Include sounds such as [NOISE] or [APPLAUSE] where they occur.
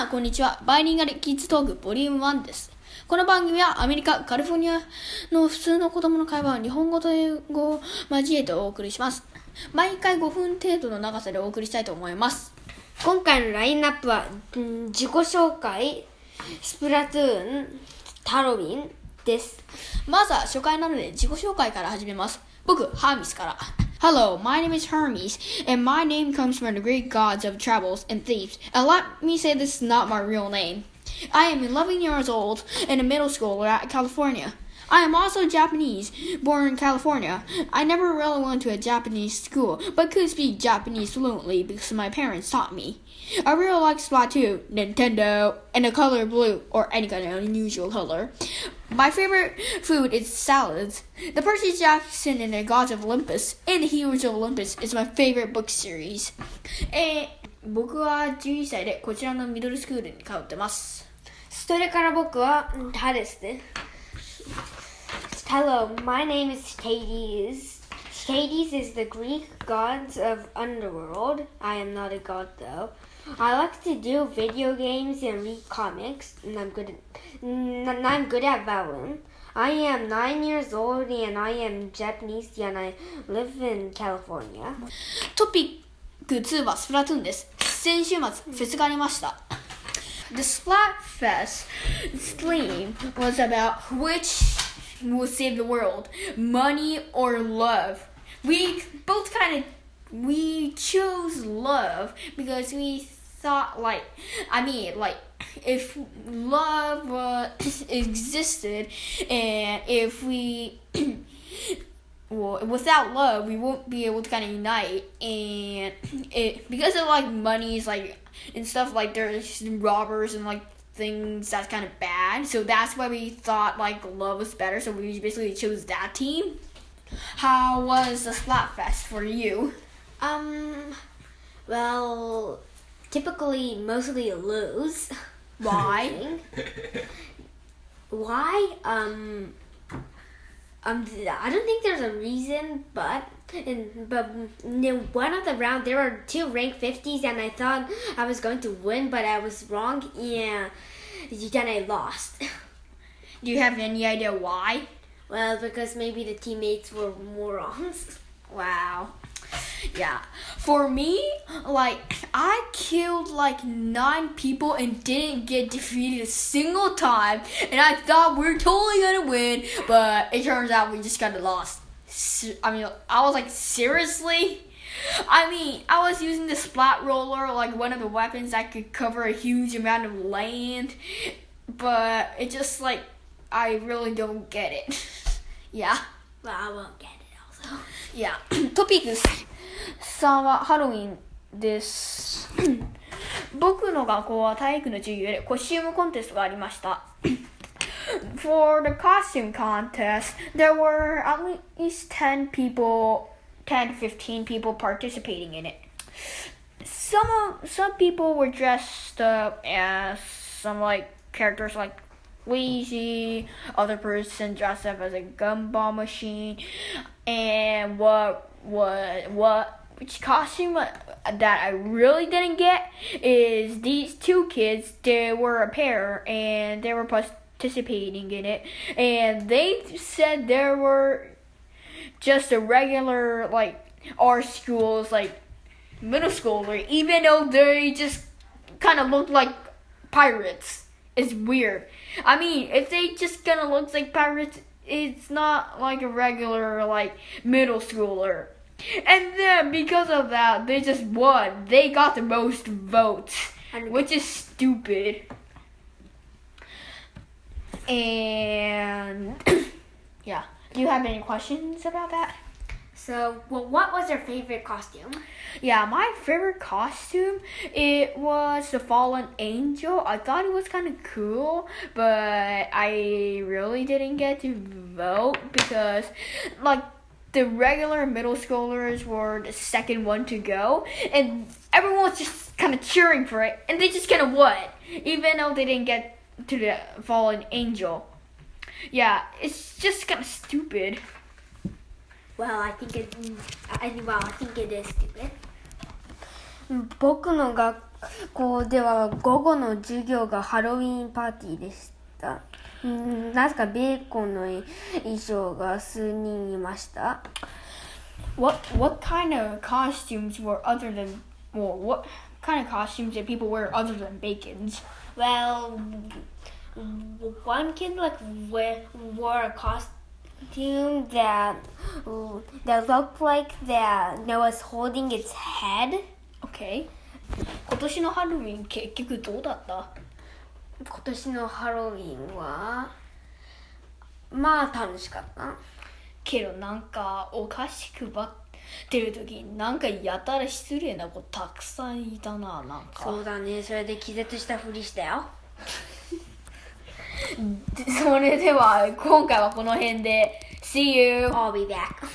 さん、こんにちは。バイリンガルキッズトークボリューム1です。この番組はアメリカ、カリフォルニアの普通の子供の会話を日本語と英語を交えてお送りします。毎回5分程度の長さでお送りしたいと思います。今回のラインナップは、ん自己紹介、スプラトゥーン、タロウィンです。まずは初回なので自己紹介から始めます。僕、ハーミスから。Hello, my name is Hermes, and my name comes from the Greek gods of travels and thieves. And let me say this is not my real name. I am 11 years old and a middle schooler at California. I am also Japanese, born in California. I never really went to a Japanese school, but could speak Japanese fluently because my parents taught me. I really like Splatoon, Nintendo, and the color blue, or any kind of unusual color. My favorite food is salads. The Percy Jackson and the Gods of Olympus and the Heroes of Olympus is my favorite book series. えー僕は11歳でこちらのミドルスクールに通ってます。それから僕は、んハですね。Hello, my name is Hades. Hades is the Greek gods of underworld. I am not a god though. I like to do video games and read comics, and I'm good at, and I'm good at violin. I am nine years old and I am Japanese and I live in California. トピック2はスプラトゥーンです。先週末、フェスがありました。The Splatfest theme was about which will save the world, money or love. We both kind of we chose love because we thought like I mean like if love uh, [COUGHS] existed and if we [COUGHS] well, without love, we won't be able to kind of unite, and [COUGHS] it because of like monies, like and stuff like there's robbers and like things that's kind of bad. So that's why we thought like love was better. So we basically chose that team. How was the Splatfest for you? Um, well, typically mostly lose. [LAUGHS] Why? Why? Um, um, I don't think there's a reason, but in but in one of the round there were two rank fifties, and I thought I was going to win, but I was wrong. Yeah, then I lost. Do you have any idea why? Well, because maybe the teammates were morons. Wow yeah. For me, like I killed like nine people and didn't get defeated a single time, and I thought we are totally gonna win, but it turns out we just got lost. I mean, I was like, seriously. I mean, I was using the splat roller, like one of the weapons that could cover a huge amount of land, but it just like I really don't get it. [LAUGHS] yeah. but I won't get it also. Yeah. [CLEARS THROAT] Could. さんはハロウィンです。僕の学校は体育の授業でコスチュームコンテストがありました。For [CLEARS THROAT] the costume contest, there were at least 10 people, 10 to 15 people participating in it. Some of, some people were dressed up as some like characters like Wheezy, other person dressed up as a gumball machine, and what what what which costume that I really didn't get is these two kids. They were a pair and they were participating in it, and they said there were just a regular like our schools like middle schooler, even though they just kind of looked like pirates. It's weird. I mean, if they just kind of looks like pirates, it's not like a regular like middle schooler. And then because of that, they just won. They got the most votes, which is stupid. And [CLEARS THROAT] yeah, do you have any questions about that? So, well, what was your favorite costume? Yeah, my favorite costume it was the fallen angel. I thought it was kind of cool, but I really didn't get to vote because like the regular middle schoolers were the second one to go and everyone was just kind of cheering for it and they just kind of won even though they didn't get to the fallen angel. Yeah, it's just kind of stupid. Well, I think it. I well, I think it is stupid. 僕の学 こうでは午後の授業がハロウィンパーティーでした。 うんなぜかベーコンの衣装が数人いました。 What what kind of costumes were other than well, what kind of costumes did people wear other than Bacon's? Well, w- one kid like wear, wore a costume that that looked like that that was holding its head. Okay. 今年のハロウィン結局どうだった 今年のハロウィンは？まあ楽しかった。けどなんかお菓子配ってる時になんかやたら失礼な子たくさんいたななんかそうだね。それで気絶したふりしたよ。で [LAUGHS] それでは今回はこの辺で See you! I'll be back.